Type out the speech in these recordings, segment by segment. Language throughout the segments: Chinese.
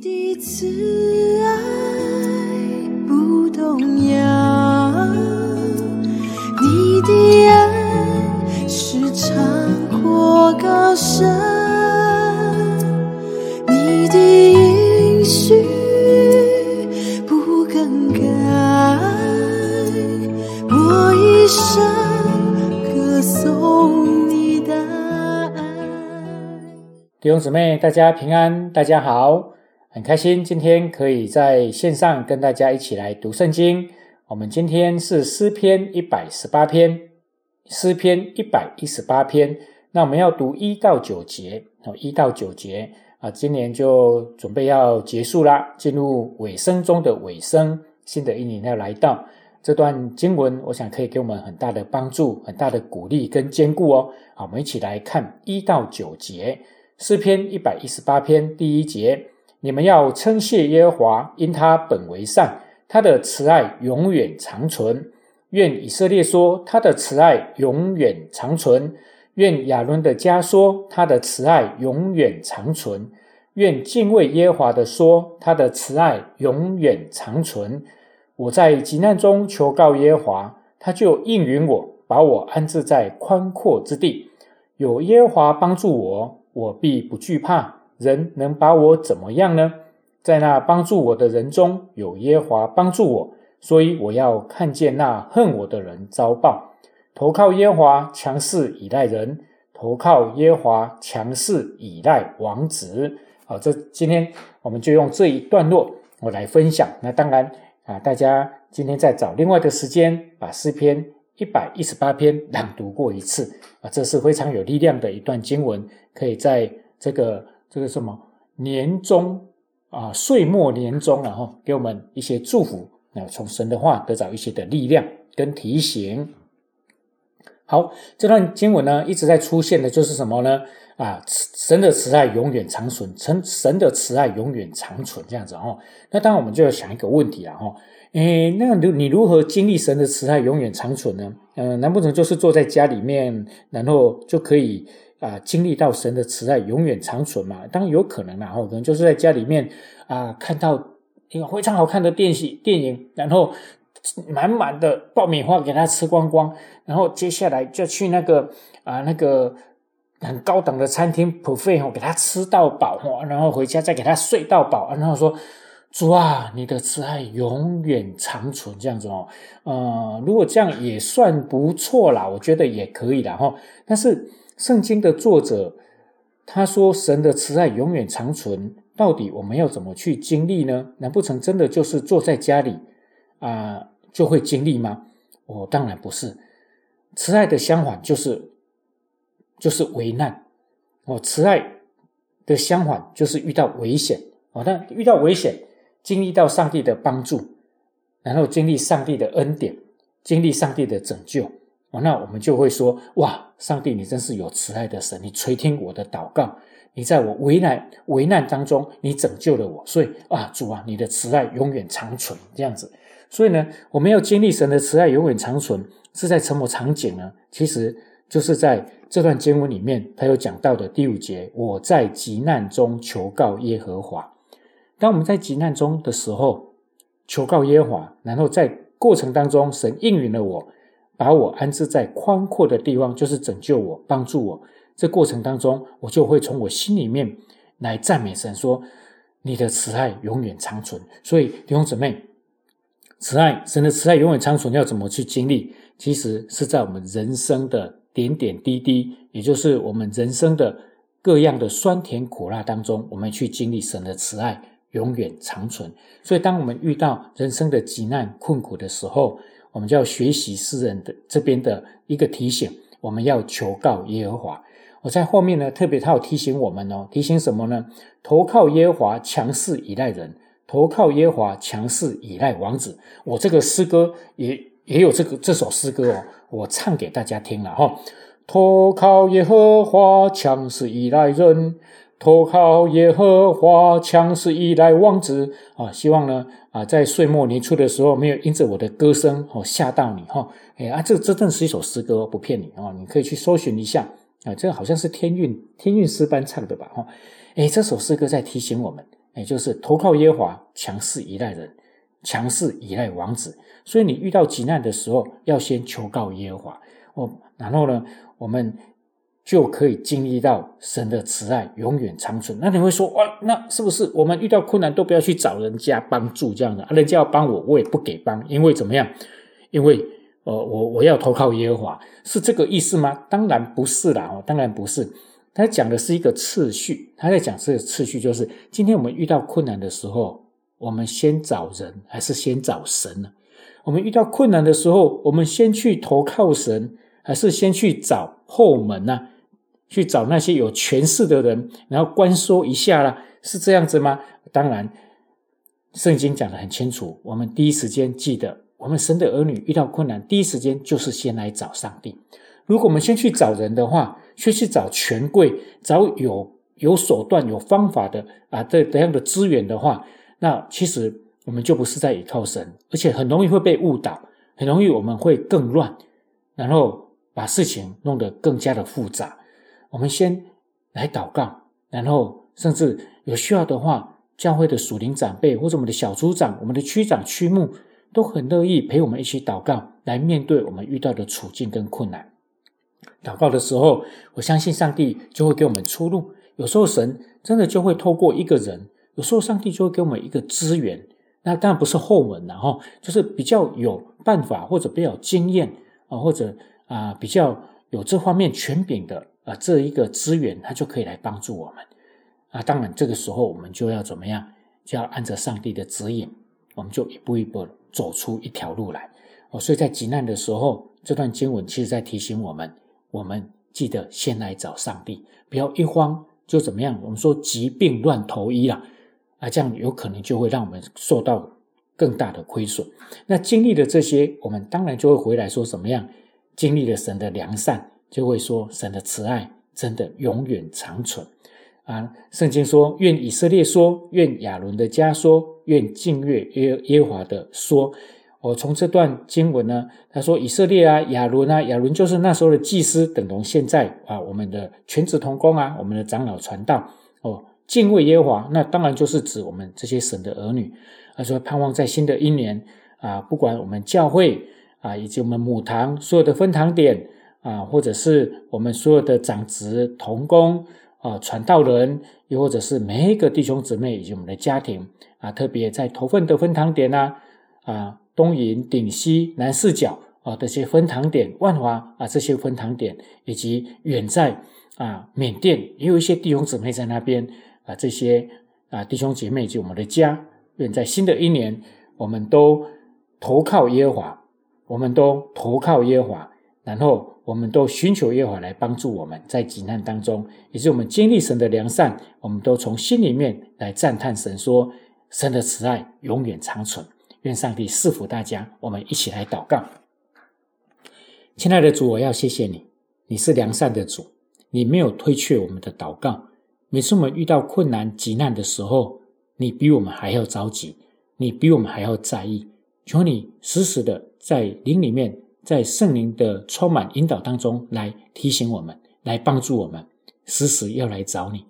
你的慈爱不动摇，你的爱是长阔高深，你的应许不更改，我一生歌颂你的爱。弟兄姊妹，大家平安，大家好，很开心今天可以在线上跟大家一起来读圣经。我们今天是诗篇一百十八篇，诗篇一百一十八篇。那我们要读一到九节，哦，一到九节啊，今年就准备要结束啦，进入尾声中的尾声，新的一年要来到。这段经文，我想可以给我们很大的帮助、很大的鼓励跟坚固哦。好，我们一起来看一到九节。诗篇一百一十八篇第一节：你们要称谢耶和华，因他本为善，他的慈爱永远长存。愿以色列说，他的慈爱永远长存；愿亚伦的家说，他的慈爱永远长存；愿敬畏耶和华的说，他的慈爱永远长存。我在急难中求告耶和华，他就应允我，把我安置在宽阔之地。有耶和华帮助我，我必不惧怕。人能把我怎么样呢？在那帮助我的人中有耶华帮助我，所以我要看见那恨我的人遭报。投靠耶华，强势倚赖人；投靠耶华，强势倚赖王子。好，这今天我们就用这一段落我来分享。那当然啊，大家今天再找另外的时间把诗篇。一百一十八篇朗读过一次啊，这是非常有力量的一段经文，可以在这个这个什么年终啊岁末年终，然后给我们一些祝福，那从神的话得到一些的力量跟提醒。好，这段经文呢一直在出现的就是什么呢？啊，神的慈爱永远长存，神神的慈爱永远长存这样子哦。那当然我们就要想一个问题了哈。诶，那如你如何经历神的慈爱永远长存呢？嗯，难不成就是坐在家里面，然后就可以啊经历到神的慈爱永远长存嘛？当然有可能啦，哈，可能就是在家里面啊看到一个非常好看的电戏电影，然后满满的爆米花给他吃光光，然后接下来就去那个啊那个很高档的餐厅 buffet，给他吃到饱，然后回家再给他睡到饱，然后说。主啊，你的慈爱永远长存，这样子哦，呃，如果这样也算不错啦，我觉得也可以啦哈。但是圣经的作者他说神的慈爱永远长存，到底我们要怎么去经历呢？难不成真的就是坐在家里啊就会经历吗？哦，当然不是，慈爱的相反就是就是危难哦，慈爱的相反就是遇到危险哦，那遇到危险。经历到上帝的帮助，然后经历上帝的恩典，经历上帝的拯救，哦，那我们就会说：哇，上帝，你真是有慈爱的神，你垂听我的祷告，你在我危难危难当中，你拯救了我，所以啊，主啊，你的慈爱永远长存。这样子，所以呢，我们要经历神的慈爱永远长存，是在什么场景呢？其实就是在这段经文里面，他有讲到的第五节：我在急难中求告耶和华。当我们在急难中的时候，求告耶和华，然后在过程当中，神应允了我，把我安置在宽阔的地方，就是拯救我、帮助我。这过程当中，我就会从我心里面来赞美神，说：“你的慈爱永远长存。”所以弟兄姊妹，慈爱神的慈爱永远长存，要怎么去经历？其实是在我们人生的点点滴滴，也就是我们人生的各样的酸甜苦辣当中，我们去经历神的慈爱。永远长存。所以，当我们遇到人生的急难困苦的时候，我们就要学习诗人的这边的一个提醒：我们要求告耶和华。我在后面呢，特别他有提醒我们哦，提醒什么呢？投靠耶和华，强势依赖人；投靠耶和华，强势依赖王子。我这个诗歌也也有这个这首诗歌哦，我唱给大家听了哈。投靠耶和华，强势依赖人。投靠耶和华，强势依赖王子啊！希望呢啊，在岁末年初的时候，没有因着我的歌声哦吓到你哈！哎啊，这这正是一首诗歌，不骗你哦，你可以去搜寻一下啊，这个好像是天韵天韵诗班唱的吧哈！哎，这首诗歌在提醒我们，也就是投靠耶和华，强势依赖人，强势依赖王子。所以你遇到急难的时候，要先求告耶和华。哦，然后呢，我们就可以经历到神的慈爱永远长存。那你会说，哇，那是不是我们遇到困难都不要去找人家帮助这样的？人家要帮我，我也不给帮，因为怎么样？因为呃，我我要投靠耶和华，是这个意思吗？当然不是啦，哦，当然不是。他讲的是一个次序，他在讲这个次序，就是今天我们遇到困难的时候，我们先找人还是先找神呢？我们遇到困难的时候，我们先去投靠神，还是先去找后门呢？去找那些有权势的人，然后关说一下啦，是这样子吗？当然，圣经讲的很清楚，我们第一时间记得。我们神的儿女遇到困难，第一时间就是先来找上帝。如果我们先去找人的话，先去找权贵，找有有手段、有方法的啊，这这样的资源的话，那其实我们就不是在依靠神，而且很容易会被误导，很容易我们会更乱，然后把事情弄得更加的复杂。我们先来祷告，然后甚至有需要的话，教会的属灵长辈或者我们的小组长、我们的区长、区牧。都很乐意陪我们一起祷告，来面对我们遇到的处境跟困难。祷告的时候，我相信上帝就会给我们出路。有时候神真的就会透过一个人，有时候上帝就会给我们一个资源。那当然不是后门了哈，就是比较有办法或者比较经验啊，或者啊比较有这方面权柄的啊这一个资源，他就可以来帮助我们啊。当然这个时候我们就要怎么样？就要按照上帝的指引，我们就一步一步。走出一条路来哦，所以在极难的时候，这段经文其实在提醒我们：我们记得先来找上帝，不要一慌就怎么样。我们说疾病乱投医啊，啊，这样有可能就会让我们受到更大的亏损。那经历了这些，我们当然就会回来说怎么样？经历了神的良善，就会说神的慈爱真的永远长存。啊，圣经说：愿以色列说，愿亚伦的家说，愿敬畏耶耶华的说。我从这段经文呢，他说以色列啊，亚伦啊，亚伦就是那时候的祭司，等同现在啊我们的全职同工啊，我们的长老传道哦，敬畏耶和华，那当然就是指我们这些神的儿女。他说盼望在新的一年啊，不管我们教会啊，以及我们母堂所有的分堂点啊，或者是我们所有的长子同工。啊，传道人，又或者是每一个弟兄姊妹以及我们的家庭啊，特别在头份的分堂点呐，啊，东营、顶西、南四角啊这些分堂点，万华啊这些分堂点，以及远在啊缅甸也有一些弟兄姊妹在那边啊，这些啊弟兄姐妹以及我们的家，愿在新的一年，我们都投靠耶和华，我们都投靠耶和华，然后。我们都寻求耶和华来帮助我们，在急难当中，也是我们经历神的良善，我们都从心里面来赞叹神，说神的慈爱永远长存。愿上帝赐福大家，我们一起来祷告。亲爱的主，我要谢谢你，你是良善的主，你没有推却我们的祷告。每次我们遇到困难、急难的时候，你比我们还要着急，你比我们还要在意。求你时时的在灵里面。在圣灵的充满引导当中，来提醒我们，来帮助我们，时时要来找你，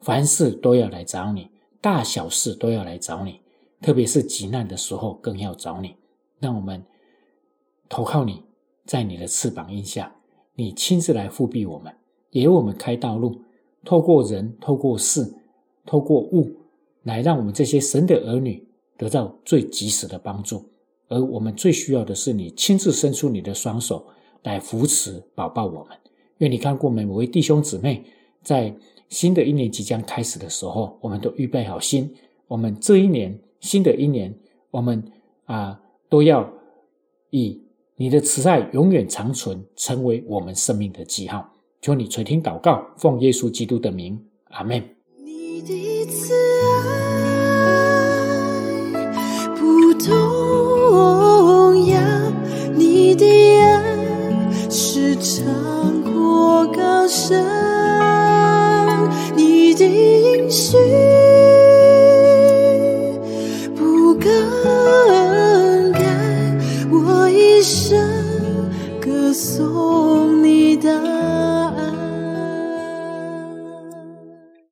凡事都要来找你，大小事都要来找你，特别是急难的时候更要找你。让我们投靠你，在你的翅膀荫下，你亲自来复庇我们，也为我们开道路，透过人，透过事，透过物，来让我们这些神的儿女得到最及时的帮助。而我们最需要的是你亲自伸出你的双手来扶持、保抱我们。愿你看过每位弟兄姊妹，在新的一年即将开始的时候，我们都预备好心。我们这一年，新的一年，我们啊，都要以你的慈爱永远长存，成为我们生命的记号。求你垂听祷告，奉耶稣基督的名，阿门。你的慈是